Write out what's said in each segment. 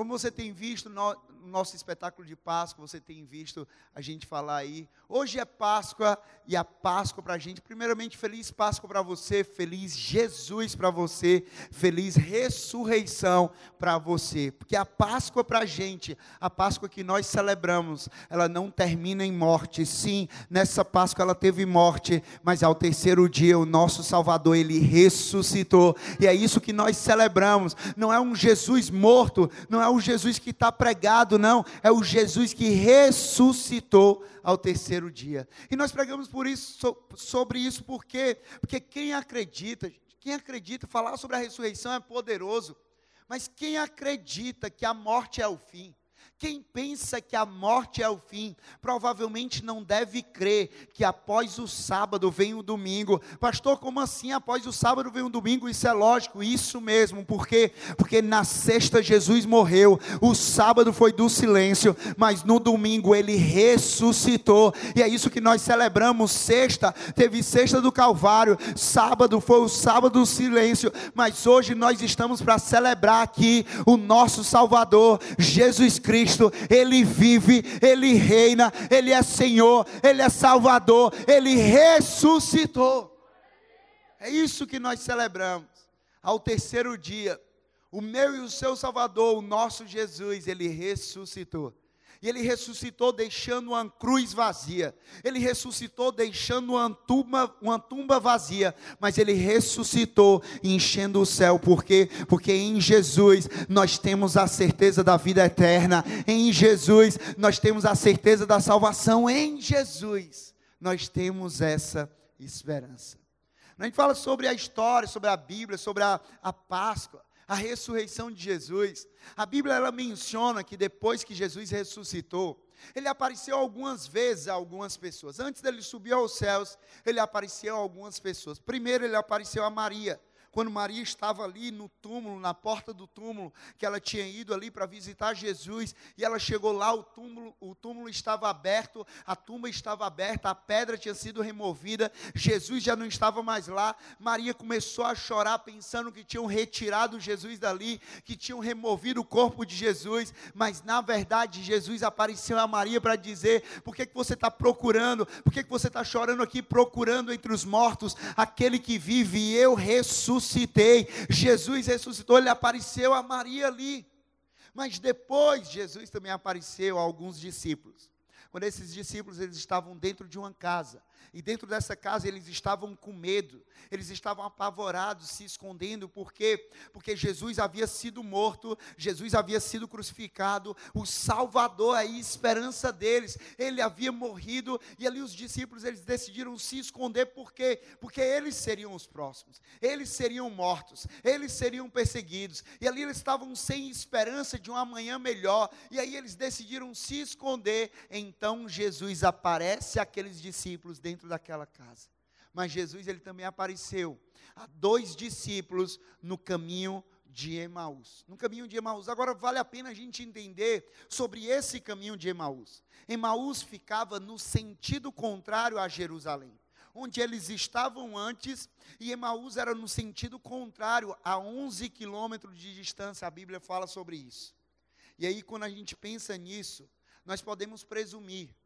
Como você tem visto nosso espetáculo de Páscoa, você tem visto a gente falar aí. Hoje é Páscoa e a Páscoa para a gente. Primeiramente, feliz Páscoa para você, feliz Jesus para você, feliz ressurreição para você. Porque a Páscoa para a gente, a Páscoa que nós celebramos, ela não termina em morte. Sim, nessa Páscoa ela teve morte, mas ao terceiro dia o nosso Salvador, ele ressuscitou. E é isso que nós celebramos. Não é um Jesus morto, não é um Jesus que está pregado, não. É o Jesus que ressuscitou ao terceiro dia. E nós pregamos por isso, sobre isso porque, porque quem acredita, quem acredita, falar sobre a ressurreição é poderoso, mas quem acredita que a morte é o fim, quem pensa que a morte é o fim, provavelmente não deve crer que após o sábado vem o domingo. Pastor, como assim após o sábado vem o domingo? Isso é lógico, isso mesmo. Por quê? Porque na sexta Jesus morreu, o sábado foi do silêncio, mas no domingo ele ressuscitou. E é isso que nós celebramos. Sexta, teve sexta do Calvário, sábado foi o sábado do silêncio, mas hoje nós estamos para celebrar aqui o nosso Salvador, Jesus Cristo Cristo, Ele vive, Ele reina, Ele é Senhor, Ele é Salvador, Ele ressuscitou. É isso que nós celebramos. Ao terceiro dia, o meu e o seu Salvador, o nosso Jesus, Ele ressuscitou. E ele ressuscitou deixando uma cruz vazia. Ele ressuscitou deixando uma tumba, uma tumba vazia. Mas ele ressuscitou enchendo o céu. Por quê? Porque em Jesus nós temos a certeza da vida eterna. Em Jesus nós temos a certeza da salvação. Em Jesus nós temos essa esperança. A gente fala sobre a história, sobre a Bíblia, sobre a, a Páscoa a ressurreição de Jesus. A Bíblia ela menciona que depois que Jesus ressuscitou, ele apareceu algumas vezes a algumas pessoas. Antes dele subir aos céus, ele apareceu a algumas pessoas. Primeiro ele apareceu a Maria quando Maria estava ali no túmulo, na porta do túmulo, que ela tinha ido ali para visitar Jesus, e ela chegou lá, o túmulo, o túmulo estava aberto, a tumba estava aberta, a pedra tinha sido removida, Jesus já não estava mais lá. Maria começou a chorar, pensando que tinham retirado Jesus dali, que tinham removido o corpo de Jesus, mas na verdade Jesus apareceu a Maria para dizer: por que, que você está procurando, por que, que você está chorando aqui, procurando entre os mortos? Aquele que vive, e eu ressuscitei ressuscitei. Jesus ressuscitou, ele apareceu a Maria ali. Mas depois Jesus também apareceu a alguns discípulos. Quando esses discípulos eles estavam dentro de uma casa, e dentro dessa casa eles estavam com medo, eles estavam apavorados, se escondendo, por quê? Porque Jesus havia sido morto, Jesus havia sido crucificado, o Salvador, a esperança deles, ele havia morrido, e ali os discípulos eles decidiram se esconder, por quê? Porque eles seriam os próximos, eles seriam mortos, eles seriam perseguidos, e ali eles estavam sem esperança de um amanhã melhor, e aí eles decidiram se esconder, então Jesus aparece àqueles discípulos dentro daquela casa. Mas Jesus ele também apareceu a dois discípulos no caminho de Emaús. No caminho de Emaús. Agora vale a pena a gente entender sobre esse caminho de Emaús. Emaús ficava no sentido contrário a Jerusalém. Onde eles estavam antes, e Emaús era no sentido contrário, a 11 quilômetros de distância, a Bíblia fala sobre isso. E aí, quando a gente pensa nisso, nós podemos presumir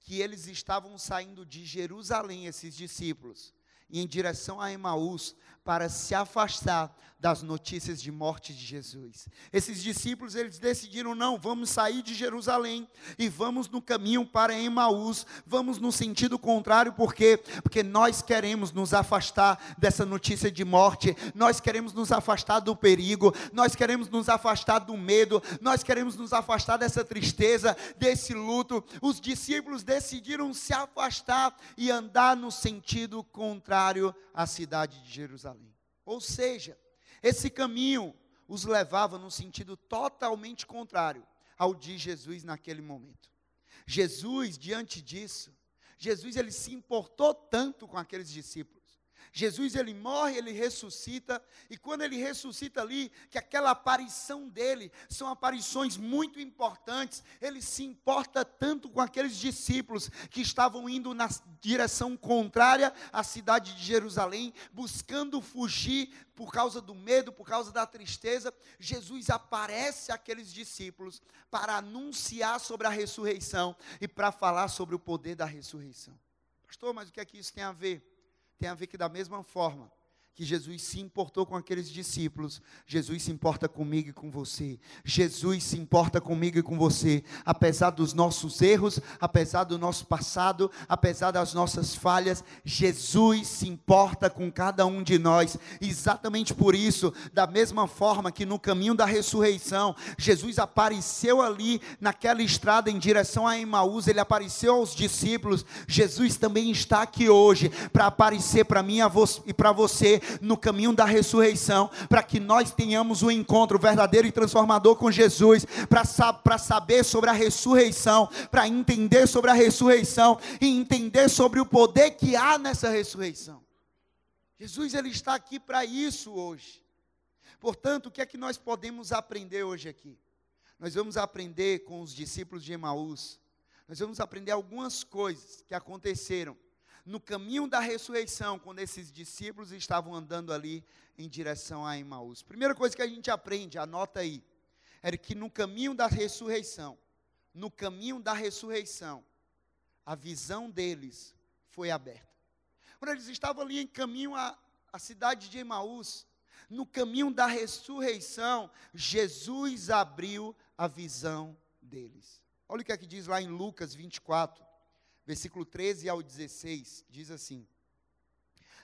que eles estavam saindo de Jerusalém, esses discípulos, em direção a Emaús, para se afastar das notícias de morte de Jesus. Esses discípulos, eles decidiram, não, vamos sair de Jerusalém e vamos no caminho para Emaús, vamos no sentido contrário, por quê? Porque nós queremos nos afastar dessa notícia de morte, nós queremos nos afastar do perigo, nós queremos nos afastar do medo, nós queremos nos afastar dessa tristeza, desse luto. Os discípulos decidiram se afastar e andar no sentido contrário à cidade de Jerusalém. Ou seja, esse caminho os levava num sentido totalmente contrário ao de Jesus naquele momento. Jesus, diante disso, Jesus ele se importou tanto com aqueles discípulos. Jesus ele morre, ele ressuscita, e quando ele ressuscita ali, que aquela aparição dele são aparições muito importantes, ele se importa tanto com aqueles discípulos que estavam indo na direção contrária à cidade de Jerusalém, buscando fugir por causa do medo, por causa da tristeza. Jesus aparece àqueles discípulos para anunciar sobre a ressurreição e para falar sobre o poder da ressurreição. Pastor, mas o que é que isso tem a ver? Tem a ver que da mesma forma que Jesus se importou com aqueles discípulos, Jesus se importa comigo e com você. Jesus se importa comigo e com você, apesar dos nossos erros, apesar do nosso passado, apesar das nossas falhas, Jesus se importa com cada um de nós. Exatamente por isso, da mesma forma que no caminho da ressurreição, Jesus apareceu ali naquela estrada em direção a Emaús, ele apareceu aos discípulos. Jesus também está aqui hoje para aparecer para mim e para você no caminho da ressurreição, para que nós tenhamos um encontro verdadeiro e transformador com Jesus, para saber sobre a ressurreição, para entender sobre a ressurreição e entender sobre o poder que há nessa ressurreição. Jesus ele está aqui para isso hoje. Portanto, o que é que nós podemos aprender hoje aqui? Nós vamos aprender com os discípulos de Emaús. Nós vamos aprender algumas coisas que aconteceram no caminho da ressurreição, quando esses discípulos estavam andando ali em direção a Emmaus. Primeira coisa que a gente aprende, anota aí, era que no caminho da ressurreição, no caminho da ressurreição, a visão deles foi aberta. Quando eles estavam ali em caminho à, à cidade de Emaús, no caminho da ressurreição, Jesus abriu a visão deles. Olha o que é que diz lá em Lucas 24, versículo 13 ao 16, diz assim: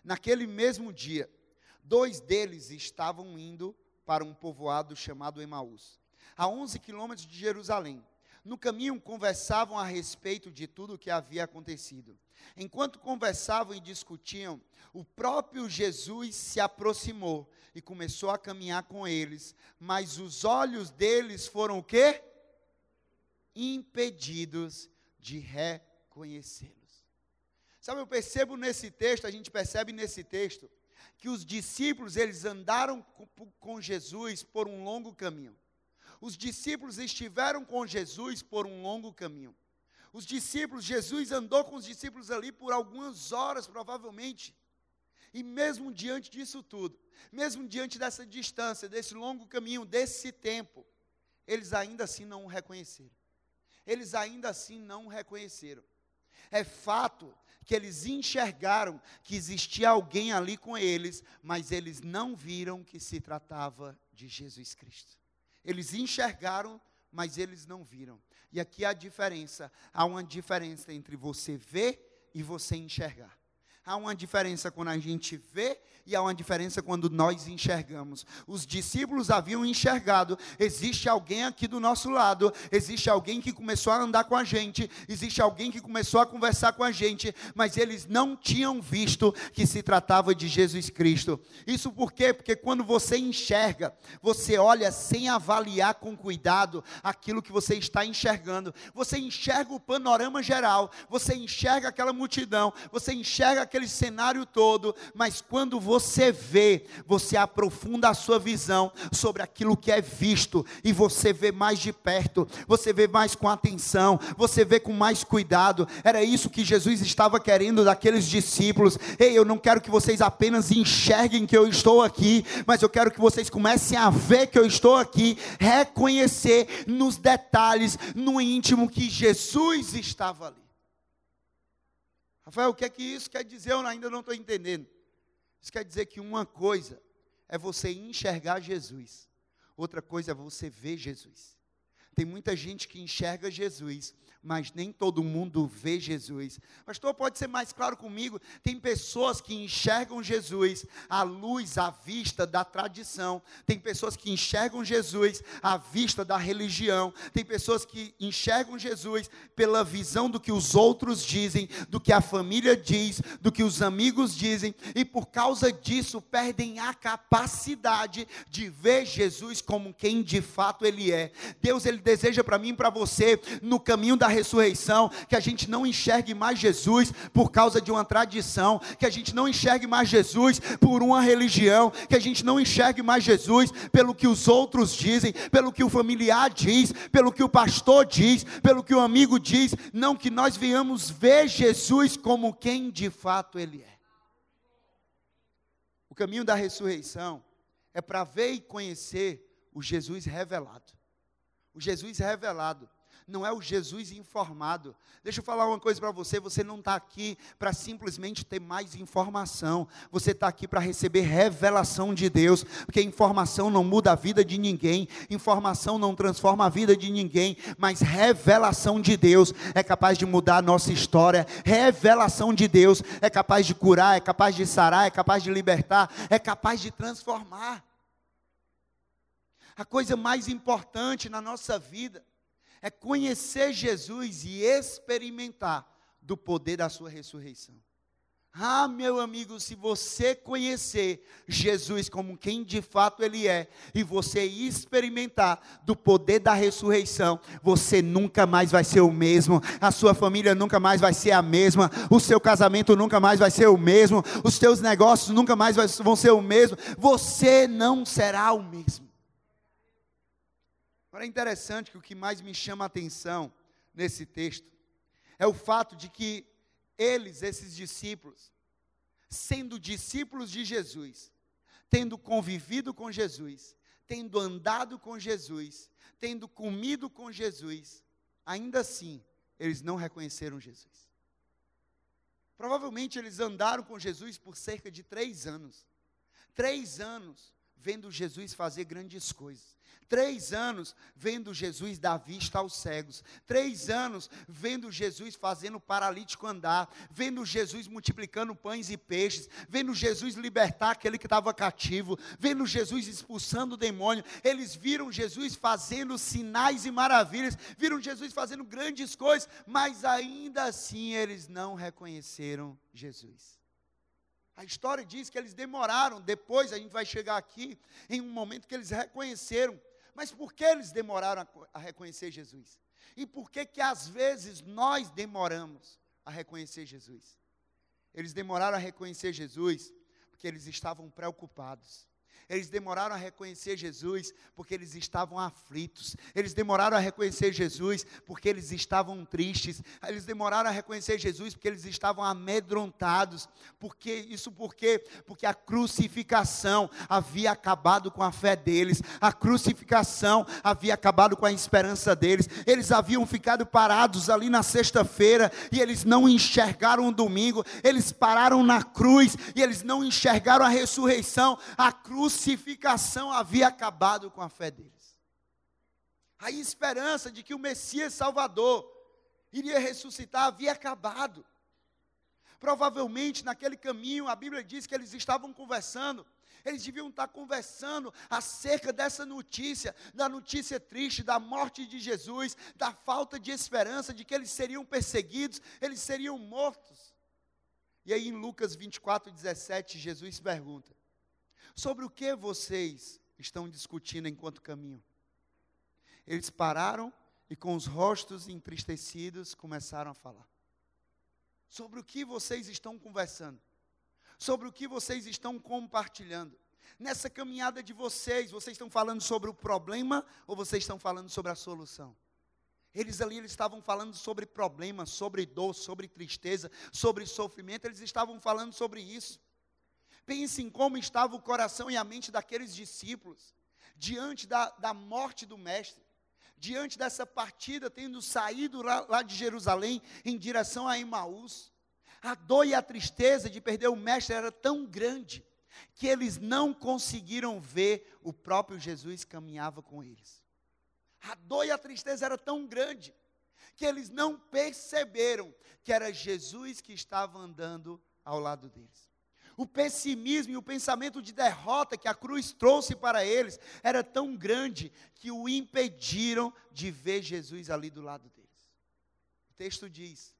Naquele mesmo dia, dois deles estavam indo para um povoado chamado Emaús, a 11 quilômetros de Jerusalém. No caminho conversavam a respeito de tudo o que havia acontecido. Enquanto conversavam e discutiam, o próprio Jesus se aproximou e começou a caminhar com eles, mas os olhos deles foram o quê? Impedidos de reconhecer conhecê-los. Sabe, eu percebo nesse texto, a gente percebe nesse texto, que os discípulos, eles andaram com, Jesus por um longo caminho. Os discípulos estiveram com Jesus por um longo caminho. Os discípulos, Jesus andou com os discípulos ali por algumas horas, provavelmente. E mesmo diante disso tudo, mesmo diante dessa distância, desse longo caminho, desse tempo, eles ainda assim não o reconheceram. Eles ainda assim não o reconheceram. É fato que eles enxergaram que existia alguém ali com eles, mas eles não viram que se tratava de Jesus Cristo. Eles enxergaram, mas eles não viram. E aqui há a diferença. Há uma diferença entre você ver e você enxergar. Há uma diferença quando a gente vê e há uma diferença quando nós enxergamos. Os discípulos haviam enxergado: existe alguém aqui do nosso lado, existe alguém que começou a andar com a gente, existe alguém que começou a conversar com a gente, mas eles não tinham visto que se tratava de Jesus Cristo. Isso por quê? Porque quando você enxerga, você olha sem avaliar com cuidado aquilo que você está enxergando. Você enxerga o panorama geral, você enxerga aquela multidão, você enxerga aquele cenário todo, mas quando você vê, você aprofunda a sua visão sobre aquilo que é visto e você vê mais de perto, você vê mais com atenção, você vê com mais cuidado. Era isso que Jesus estava querendo daqueles discípulos. Ei, eu não quero que vocês apenas enxerguem que eu estou aqui, mas eu quero que vocês comecem a ver que eu estou aqui, reconhecer nos detalhes, no íntimo que Jesus estava ali. Rafael, o que é que isso quer dizer? Eu ainda não estou entendendo. Isso quer dizer que uma coisa é você enxergar Jesus, outra coisa é você ver Jesus. Tem muita gente que enxerga Jesus, mas nem todo mundo vê Jesus. Pastor, pode ser mais claro comigo? Tem pessoas que enxergam Jesus à luz, à vista da tradição. Tem pessoas que enxergam Jesus à vista da religião. Tem pessoas que enxergam Jesus pela visão do que os outros dizem, do que a família diz, do que os amigos dizem, e por causa disso perdem a capacidade de ver Jesus como quem de fato ele é. Deus ele deseja para mim e para você, no caminho da ressurreição, que a gente não enxergue mais Jesus por causa de uma tradição, que a gente não enxergue mais Jesus por uma religião, que a gente não enxergue mais Jesus pelo que os outros dizem, pelo que o familiar diz, pelo que o pastor diz, pelo que o amigo diz, não que nós venhamos ver Jesus como quem de fato ele é. O caminho da ressurreição é para ver e conhecer o Jesus revelado. O Jesus revelado não é o Jesus informado. Deixa eu falar uma coisa para você: você não está aqui para simplesmente ter mais informação, você está aqui para receber revelação de Deus, porque informação não muda a vida de ninguém, informação não transforma a vida de ninguém, mas revelação de Deus é capaz de mudar a nossa história, revelação de Deus é capaz de curar, é capaz de sarar, é capaz de libertar, é capaz de transformar. A coisa mais importante na nossa vida é conhecer Jesus e experimentar do poder da sua ressurreição. Ah, meu amigo, se você conhecer Jesus como quem de fato Ele é, e você experimentar do poder da ressurreição, você nunca mais vai ser o mesmo, a sua família nunca mais vai ser a mesma, o seu casamento nunca mais vai ser o mesmo, os seus negócios nunca mais vão ser o mesmo, você não será o mesmo. Agora é interessante que o que mais me chama a atenção nesse texto é o fato de que eles, esses discípulos, sendo discípulos de Jesus, tendo convivido com Jesus, tendo andado com Jesus, tendo comido com Jesus, ainda assim, eles não reconheceram Jesus. Provavelmente eles andaram com Jesus por cerca de três anos. Três anos vendo Jesus fazer grandes coisas. Três anos vendo Jesus dar vista aos cegos. Três anos vendo Jesus fazendo o paralítico andar. Vendo Jesus multiplicando pães e peixes. Vendo Jesus libertar aquele que estava cativo. Vendo Jesus expulsando o demônio. Eles viram Jesus fazendo sinais e maravilhas. Viram Jesus fazendo grandes coisas. Mas ainda assim eles não reconheceram Jesus. A história diz que eles demoraram, depois a gente vai chegar aqui, em um momento que eles reconheceram mas por que eles demoraram a, a reconhecer Jesus? E por que que às vezes nós demoramos a reconhecer Jesus? Eles demoraram a reconhecer Jesus porque eles estavam preocupados. Eles demoraram a reconhecer Jesus porque eles estavam aflitos. Eles demoraram a reconhecer Jesus porque eles estavam tristes. Eles demoraram a reconhecer Jesus porque eles estavam amedrontados. Porque isso porque porque a crucificação havia acabado com a fé deles. A crucificação havia acabado com a esperança deles. Eles haviam ficado parados ali na sexta-feira e eles não enxergaram o domingo. Eles pararam na cruz e eles não enxergaram a ressurreição. A cruz crucificação havia acabado com a fé deles. A esperança de que o Messias Salvador iria ressuscitar havia acabado. Provavelmente naquele caminho, a Bíblia diz que eles estavam conversando, eles deviam estar conversando acerca dessa notícia, da notícia triste, da morte de Jesus, da falta de esperança, de que eles seriam perseguidos, eles seriam mortos. E aí em Lucas 24, 17, Jesus pergunta: Sobre o que vocês estão discutindo enquanto caminham? Eles pararam e, com os rostos entristecidos, começaram a falar. Sobre o que vocês estão conversando? Sobre o que vocês estão compartilhando? Nessa caminhada de vocês, vocês estão falando sobre o problema ou vocês estão falando sobre a solução? Eles ali eles estavam falando sobre problemas, sobre dor, sobre tristeza, sobre sofrimento, eles estavam falando sobre isso. Pense em como estava o coração e a mente daqueles discípulos, diante da, da morte do Mestre, diante dessa partida, tendo saído lá, lá de Jerusalém em direção a Emaús. A dor e a tristeza de perder o Mestre era tão grande, que eles não conseguiram ver o próprio Jesus caminhava com eles. A dor e a tristeza era tão grande, que eles não perceberam que era Jesus que estava andando ao lado deles o pessimismo e o pensamento de derrota que a cruz trouxe para eles era tão grande que o impediram de ver Jesus ali do lado deles. O texto diz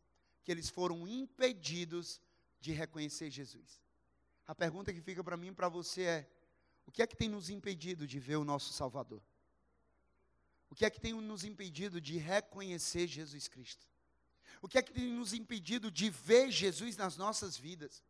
que eles foram impedidos de reconhecer Jesus. A pergunta que fica para mim e para você é: o que é que tem nos impedido de ver o nosso Salvador? O que é que tem nos impedido de reconhecer Jesus Cristo? O que é que tem nos impedido de ver Jesus nas nossas vidas?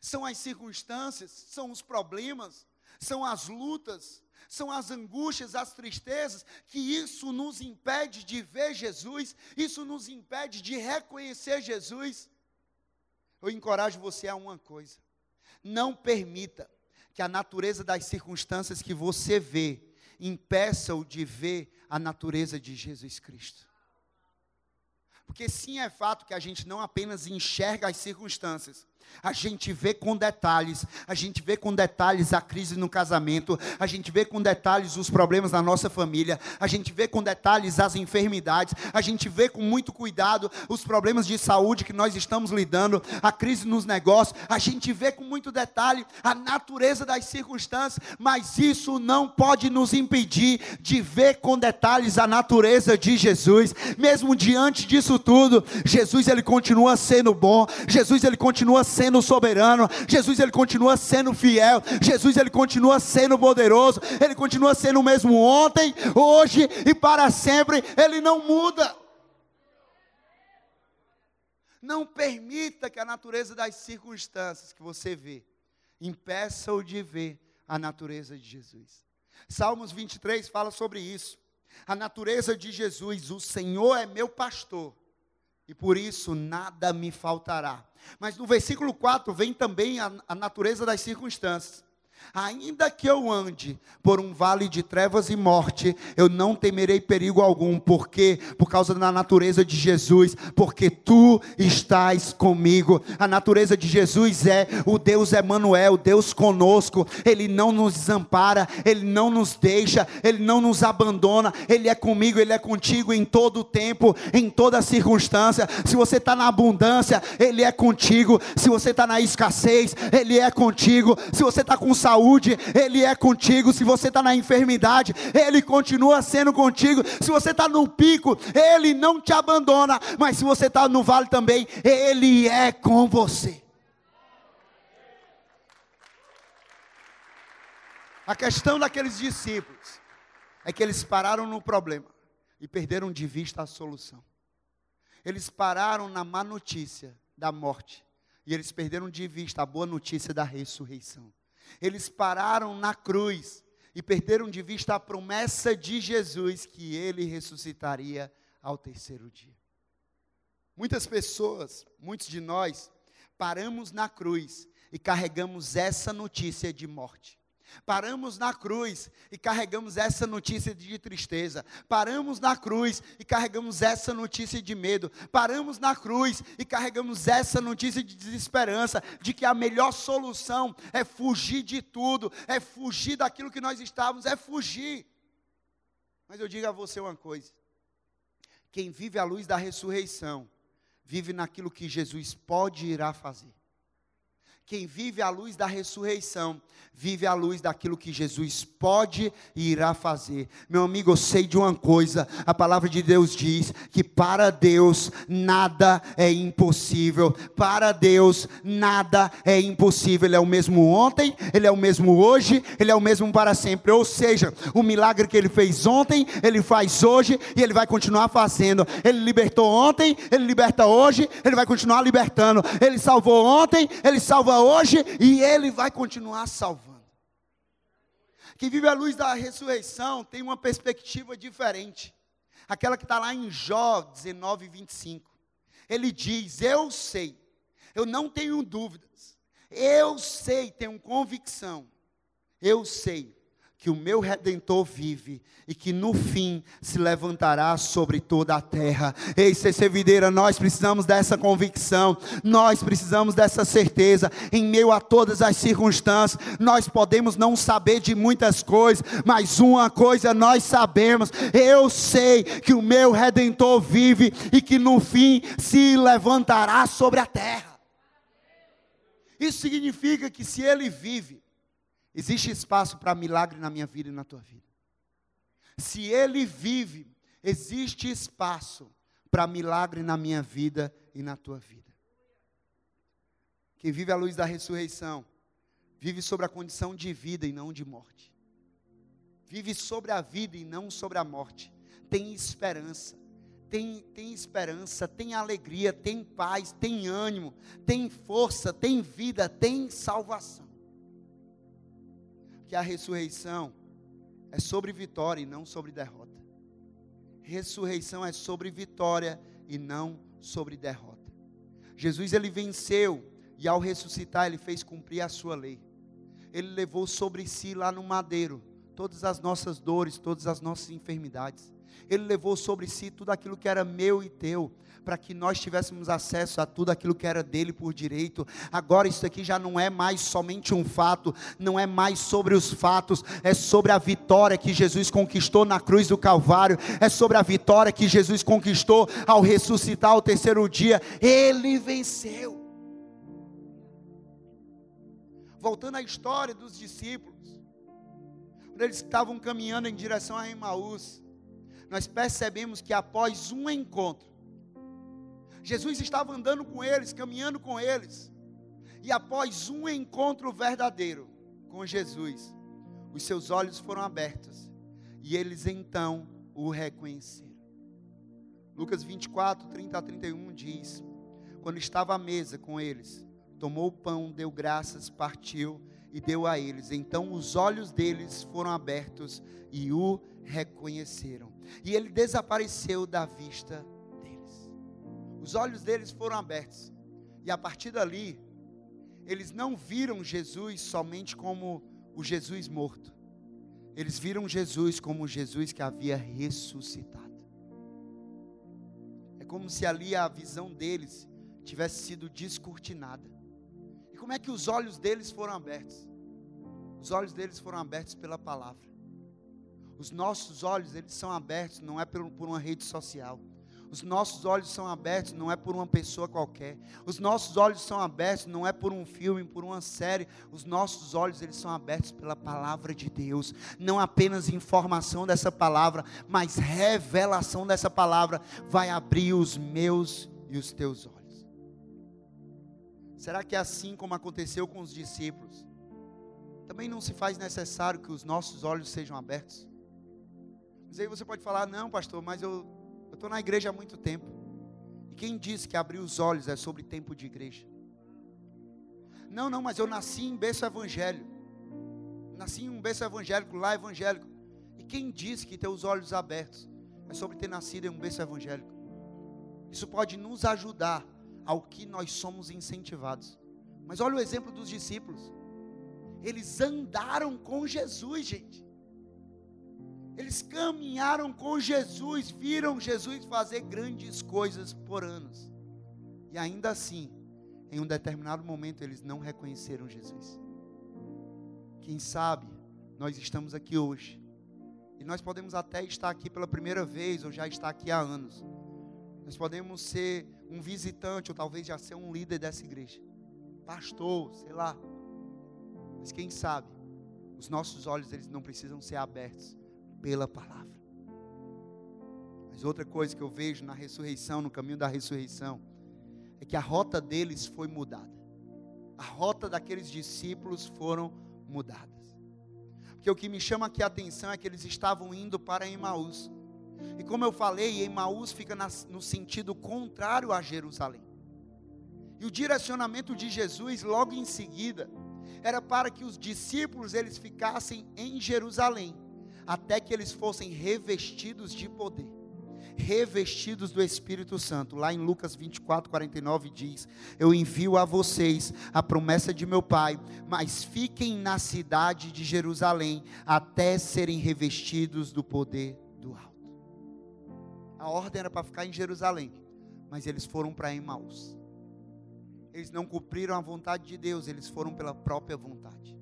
São as circunstâncias, são os problemas, são as lutas, são as angústias, as tristezas, que isso nos impede de ver Jesus, isso nos impede de reconhecer Jesus. Eu encorajo você a uma coisa: não permita que a natureza das circunstâncias que você vê impeça-o de ver a natureza de Jesus Cristo. Porque sim é fato que a gente não apenas enxerga as circunstâncias, a gente vê com detalhes, a gente vê com detalhes a crise no casamento, a gente vê com detalhes os problemas na nossa família, a gente vê com detalhes as enfermidades, a gente vê com muito cuidado os problemas de saúde que nós estamos lidando, a crise nos negócios, a gente vê com muito detalhe a natureza das circunstâncias, mas isso não pode nos impedir de ver com detalhes a natureza de Jesus, mesmo diante disso tudo, Jesus ele continua sendo bom, Jesus ele continua sendo sendo soberano, Jesus ele continua sendo fiel, Jesus ele continua sendo poderoso, ele continua sendo o mesmo ontem, hoje e para sempre, ele não muda. Não permita que a natureza das circunstâncias que você vê impeça-o de ver a natureza de Jesus. Salmos 23 fala sobre isso. A natureza de Jesus, o Senhor é meu pastor, e por isso nada me faltará. Mas no versículo 4 vem também a, a natureza das circunstâncias. Ainda que eu ande por um vale de trevas e morte, eu não temerei perigo algum, porque por causa da natureza de Jesus, porque tu estás comigo. A natureza de Jesus é o Deus Emanuel, Deus conosco. Ele não nos desampara, ele não nos deixa, ele não nos abandona. Ele é comigo, ele é contigo em todo o tempo, em toda circunstância. Se você está na abundância, ele é contigo. Se você está na escassez, ele é contigo. Se você está com saúde saúde, Ele é contigo. Se você está na enfermidade, Ele continua sendo contigo. Se você está no pico, Ele não te abandona. Mas se você está no vale também, Ele é com você. A questão daqueles discípulos é que eles pararam no problema e perderam de vista a solução. Eles pararam na má notícia da morte e eles perderam de vista a boa notícia da ressurreição. Eles pararam na cruz e perderam de vista a promessa de Jesus que ele ressuscitaria ao terceiro dia. Muitas pessoas, muitos de nós, paramos na cruz e carregamos essa notícia de morte. Paramos na cruz e carregamos essa notícia de tristeza. Paramos na cruz e carregamos essa notícia de medo. Paramos na cruz e carregamos essa notícia de desesperança, de que a melhor solução é fugir de tudo, é fugir daquilo que nós estávamos, é fugir. Mas eu digo a você uma coisa: quem vive à luz da ressurreição, vive naquilo que Jesus pode e irá fazer. Quem vive à luz da ressurreição, vive à luz daquilo que Jesus pode e irá fazer. Meu amigo, eu sei de uma coisa: a palavra de Deus diz que para Deus nada é impossível. Para Deus nada é impossível. Ele é o mesmo ontem, ele é o mesmo hoje, ele é o mesmo para sempre. Ou seja, o milagre que ele fez ontem, ele faz hoje e ele vai continuar fazendo. Ele libertou ontem, ele liberta hoje, ele vai continuar libertando. Ele salvou ontem, ele salva hoje e Ele vai continuar salvando. Quem vive a luz da ressurreição tem uma perspectiva diferente. Aquela que está lá em Jó 19, 25. Ele diz: Eu sei, eu não tenho dúvidas, eu sei, tenho convicção, eu sei que o meu redentor vive e que no fim se levantará sobre toda a terra. Ei, CC Videira, nós precisamos dessa convicção, nós precisamos dessa certeza em meio a todas as circunstâncias. Nós podemos não saber de muitas coisas, mas uma coisa nós sabemos: eu sei que o meu redentor vive e que no fim se levantará sobre a terra. Isso significa que se ele vive, Existe espaço para milagre na minha vida e na tua vida. Se Ele vive, existe espaço para milagre na minha vida e na tua vida. Quem vive à luz da ressurreição, vive sobre a condição de vida e não de morte. Vive sobre a vida e não sobre a morte. tem esperança. Tem, tem esperança, tem alegria, tem paz, tem ânimo, tem força, tem vida, tem salvação. Que a ressurreição é sobre vitória e não sobre derrota. Ressurreição é sobre vitória e não sobre derrota. Jesus ele venceu e ao ressuscitar ele fez cumprir a sua lei. Ele levou sobre si lá no madeiro todas as nossas dores, todas as nossas enfermidades. Ele levou sobre si tudo aquilo que era meu e teu, para que nós tivéssemos acesso a tudo aquilo que era dele por direito. Agora isso aqui já não é mais somente um fato, não é mais sobre os fatos, é sobre a vitória que Jesus conquistou na cruz do Calvário, é sobre a vitória que Jesus conquistou ao ressuscitar ao terceiro dia. Ele venceu. Voltando à história dos discípulos, quando eles estavam caminhando em direção a Emaús, nós percebemos que após um encontro, Jesus estava andando com eles, caminhando com eles, e após um encontro verdadeiro com Jesus, os seus olhos foram abertos, e eles então o reconheceram. Lucas 24, 30 a 31 diz: Quando estava à mesa com eles, tomou o pão, deu graças, partiu e deu a eles. Então os olhos deles foram abertos e o reconheceram. E ele desapareceu da vista deles. Os olhos deles foram abertos. E a partir dali, eles não viram Jesus somente como o Jesus morto. Eles viram Jesus como o Jesus que havia ressuscitado. É como se ali a visão deles tivesse sido descortinada. Como é que os olhos deles foram abertos? Os olhos deles foram abertos pela palavra. Os nossos olhos, eles são abertos, não é por, por uma rede social. Os nossos olhos são abertos, não é por uma pessoa qualquer. Os nossos olhos são abertos, não é por um filme, por uma série. Os nossos olhos, eles são abertos pela palavra de Deus. Não apenas informação dessa palavra, mas revelação dessa palavra vai abrir os meus e os teus olhos. Será que é assim como aconteceu com os discípulos? Também não se faz necessário que os nossos olhos sejam abertos? Mas aí você pode falar: não, pastor, mas eu estou na igreja há muito tempo. E quem disse que abrir os olhos é sobre tempo de igreja? Não, não, mas eu nasci em berço evangélico. Nasci em um berço evangélico, lá evangélico. E quem disse que ter os olhos abertos é sobre ter nascido em um berço evangélico? Isso pode nos ajudar ao que nós somos incentivados. Mas olha o exemplo dos discípulos. Eles andaram com Jesus, gente. Eles caminharam com Jesus, viram Jesus fazer grandes coisas por anos. E ainda assim, em um determinado momento, eles não reconheceram Jesus. Quem sabe, nós estamos aqui hoje. E nós podemos até estar aqui pela primeira vez, ou já estar aqui há anos. Nós podemos ser um visitante, ou talvez já ser um líder dessa igreja. Pastor, sei lá. Mas quem sabe, os nossos olhos eles não precisam ser abertos pela palavra. Mas outra coisa que eu vejo na ressurreição, no caminho da ressurreição, é que a rota deles foi mudada. A rota daqueles discípulos foram mudadas. Porque o que me chama aqui a atenção é que eles estavam indo para Emaús. E como eu falei, Emaús fica no sentido contrário a Jerusalém. E o direcionamento de Jesus logo em seguida era para que os discípulos eles ficassem em Jerusalém até que eles fossem revestidos de poder, revestidos do Espírito Santo. Lá em Lucas 24, 49 diz: Eu envio a vocês a promessa de meu Pai, mas fiquem na cidade de Jerusalém até serem revestidos do poder. A ordem era para ficar em Jerusalém, mas eles foram para Emmaus. Eles não cumpriram a vontade de Deus, eles foram pela própria vontade.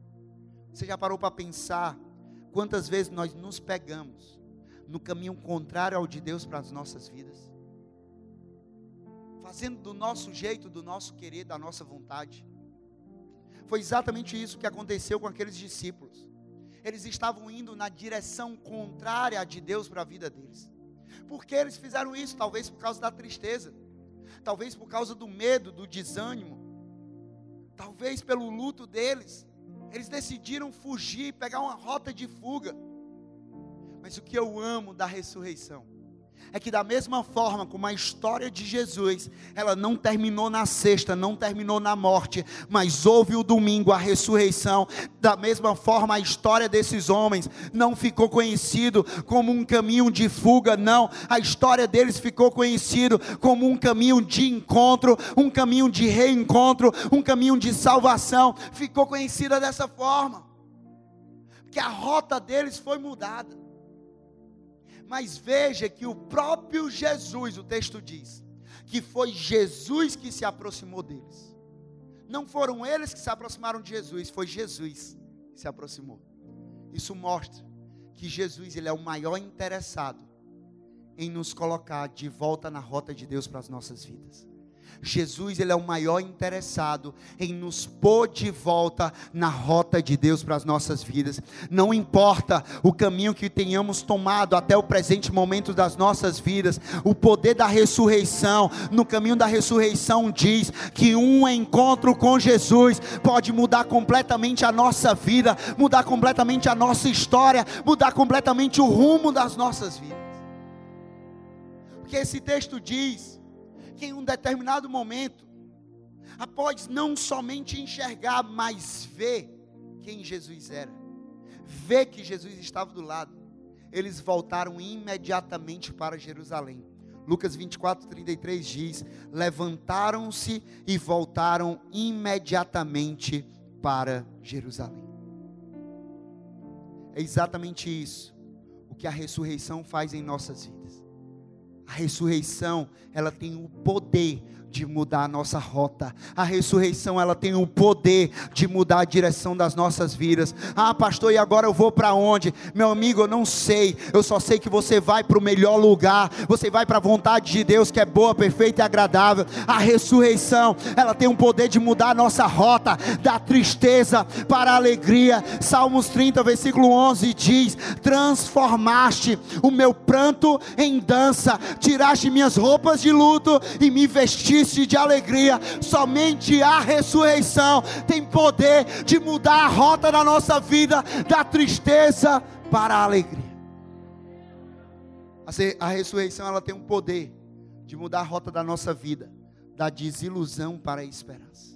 Você já parou para pensar Quantas vezes nós nos pegamos no caminho contrário ao de Deus para as nossas vidas? Fazendo do nosso jeito, do nosso querer, da nossa vontade. Foi exatamente isso que aconteceu com aqueles discípulos. Eles estavam indo na direção contrária de Deus para a vida deles. Por que eles fizeram isso? Talvez por causa da tristeza, talvez por causa do medo, do desânimo, talvez pelo luto deles. Eles decidiram fugir, pegar uma rota de fuga. Mas o que eu amo da ressurreição é que da mesma forma como a história de Jesus, ela não terminou na sexta, não terminou na morte, mas houve o domingo, a ressurreição, da mesma forma a história desses homens não ficou conhecido como um caminho de fuga, não, a história deles ficou conhecido como um caminho de encontro, um caminho de reencontro, um caminho de salvação, ficou conhecida dessa forma. Que a rota deles foi mudada. Mas veja que o próprio Jesus, o texto diz, que foi Jesus que se aproximou deles. Não foram eles que se aproximaram de Jesus, foi Jesus que se aproximou. Isso mostra que Jesus ele é o maior interessado em nos colocar de volta na rota de Deus para as nossas vidas. Jesus ele é o maior interessado em nos pôr de volta na rota de Deus para as nossas vidas. Não importa o caminho que tenhamos tomado até o presente momento das nossas vidas, o poder da ressurreição, no caminho da ressurreição diz que um encontro com Jesus pode mudar completamente a nossa vida, mudar completamente a nossa história, mudar completamente o rumo das nossas vidas. Porque esse texto diz que em um determinado momento, após não somente enxergar, mas ver quem Jesus era, ver que Jesus estava do lado, eles voltaram imediatamente para Jerusalém. Lucas 24, 33 diz: Levantaram-se e voltaram imediatamente para Jerusalém. É exatamente isso o que a ressurreição faz em nossas vidas. A ressurreição, ela tem o poder de mudar a nossa rota. A ressurreição, ela tem o poder de mudar a direção das nossas vidas. Ah, pastor, e agora eu vou para onde? Meu amigo, eu não sei. Eu só sei que você vai para o melhor lugar. Você vai para a vontade de Deus, que é boa, perfeita e agradável. A ressurreição, ela tem o poder de mudar a nossa rota da tristeza para a alegria. Salmos 30, versículo 11 diz: Transformaste o meu pranto em dança, tiraste minhas roupas de luto e me vestiste de alegria. Somente a ressurreição tem poder de mudar a rota da nossa vida, da tristeza para a alegria. A ressurreição ela tem um poder de mudar a rota da nossa vida, da desilusão para a esperança.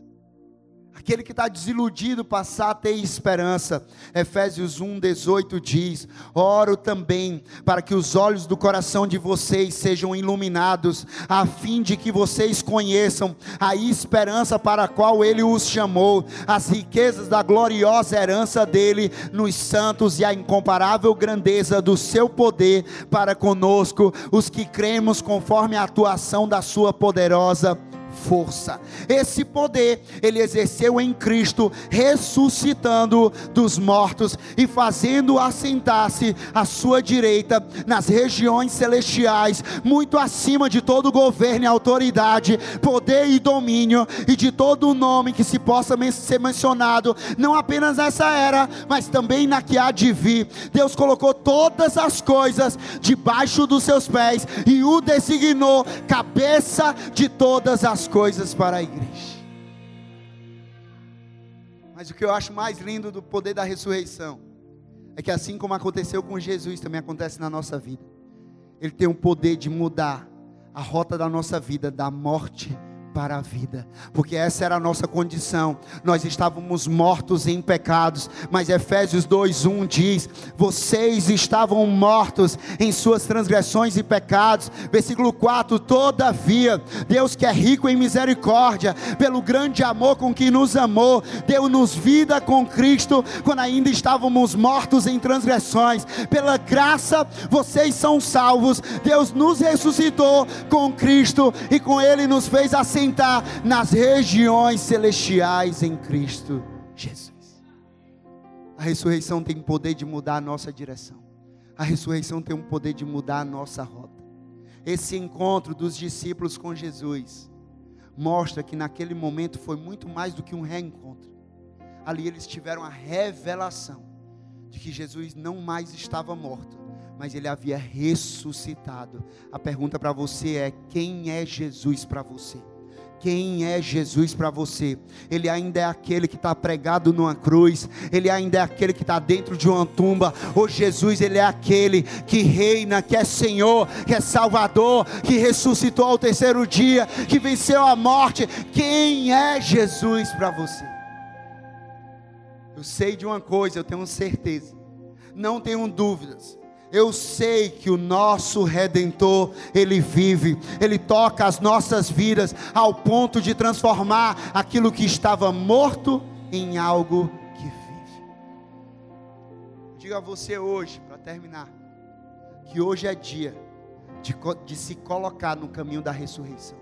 Aquele que está desiludido passar a ter esperança. Efésios 1, 18 diz: Oro também para que os olhos do coração de vocês sejam iluminados, a fim de que vocês conheçam a esperança para a qual Ele os chamou, as riquezas da gloriosa herança dele nos santos e a incomparável grandeza do seu poder para conosco, os que cremos conforme a atuação da Sua poderosa força. Esse poder ele exerceu em Cristo, ressuscitando dos mortos e fazendo assentar-se à sua direita nas regiões celestiais, muito acima de todo governo e autoridade, poder e domínio e de todo nome que se possa ser mencionado, não apenas nessa era, mas também na que há de vir. Deus colocou todas as coisas debaixo dos seus pés e o designou cabeça de todas as coisas para a igreja. Mas o que eu acho mais lindo do poder da ressurreição é que assim como aconteceu com Jesus, também acontece na nossa vida. Ele tem o poder de mudar a rota da nossa vida, da morte para a vida, porque essa era a nossa condição. Nós estávamos mortos em pecados, mas Efésios 2:1 diz: "Vocês estavam mortos em suas transgressões e pecados". Versículo 4: "Todavia, Deus que é rico em misericórdia, pelo grande amor com que nos amou, deu-nos vida com Cristo quando ainda estávamos mortos em transgressões. Pela graça vocês são salvos. Deus nos ressuscitou com Cristo e com ele nos fez assim assentar nas regiões celestiais em Cristo Jesus. A ressurreição tem poder de mudar a nossa direção. A ressurreição tem o poder de mudar a nossa rota. Esse encontro dos discípulos com Jesus mostra que naquele momento foi muito mais do que um reencontro. Ali eles tiveram a revelação de que Jesus não mais estava morto, mas ele havia ressuscitado. A pergunta para você é: quem é Jesus para você? Quem é Jesus para você? Ele ainda é aquele que está pregado numa cruz, ele ainda é aquele que está dentro de uma tumba. O Jesus, ele é aquele que reina, que é Senhor, que é Salvador, que ressuscitou ao terceiro dia, que venceu a morte. Quem é Jesus para você? Eu sei de uma coisa, eu tenho certeza, não tenho dúvidas eu sei que o nosso redentor, ele vive, ele toca as nossas vidas ao ponto de transformar aquilo que estava morto em algo que vive. Diga a você hoje, para terminar, que hoje é dia de, de se colocar no caminho da ressurreição.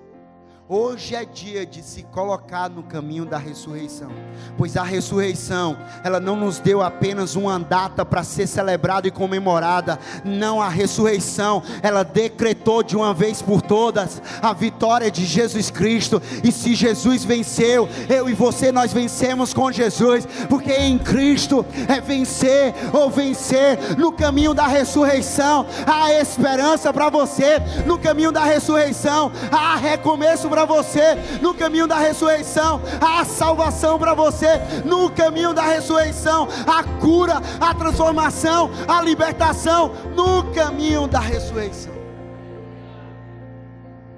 Hoje é dia de se colocar no caminho da ressurreição, pois a ressurreição, ela não nos deu apenas uma data para ser celebrada e comemorada, não, a ressurreição, ela decretou de uma vez por todas a vitória de Jesus Cristo, e se Jesus venceu, eu e você nós vencemos com Jesus, porque em Cristo é vencer ou vencer no caminho da ressurreição, há esperança para você, no caminho da ressurreição, há recomeço para para você no caminho da ressurreição, a salvação para você no caminho da ressurreição, a cura, a transformação, a libertação no caminho da ressurreição.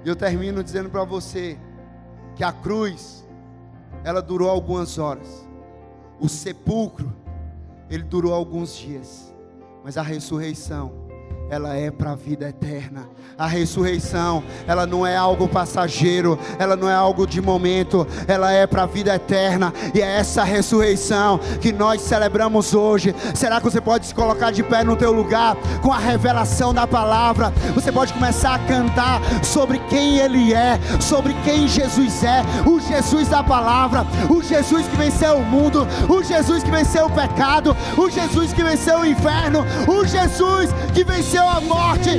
E eu termino dizendo para você que a cruz ela durou algumas horas. O sepulcro ele durou alguns dias, mas a ressurreição ela é para a vida eterna. A ressurreição, ela não é algo passageiro, ela não é algo de momento, ela é para a vida eterna. E é essa ressurreição que nós celebramos hoje. Será que você pode se colocar de pé no teu lugar com a revelação da palavra? Você pode começar a cantar sobre quem ele é, sobre quem Jesus é, o Jesus da palavra, o Jesus que venceu o mundo, o Jesus que venceu o pecado, o Jesus que venceu o inferno, o Jesus que venceu venceu a morte.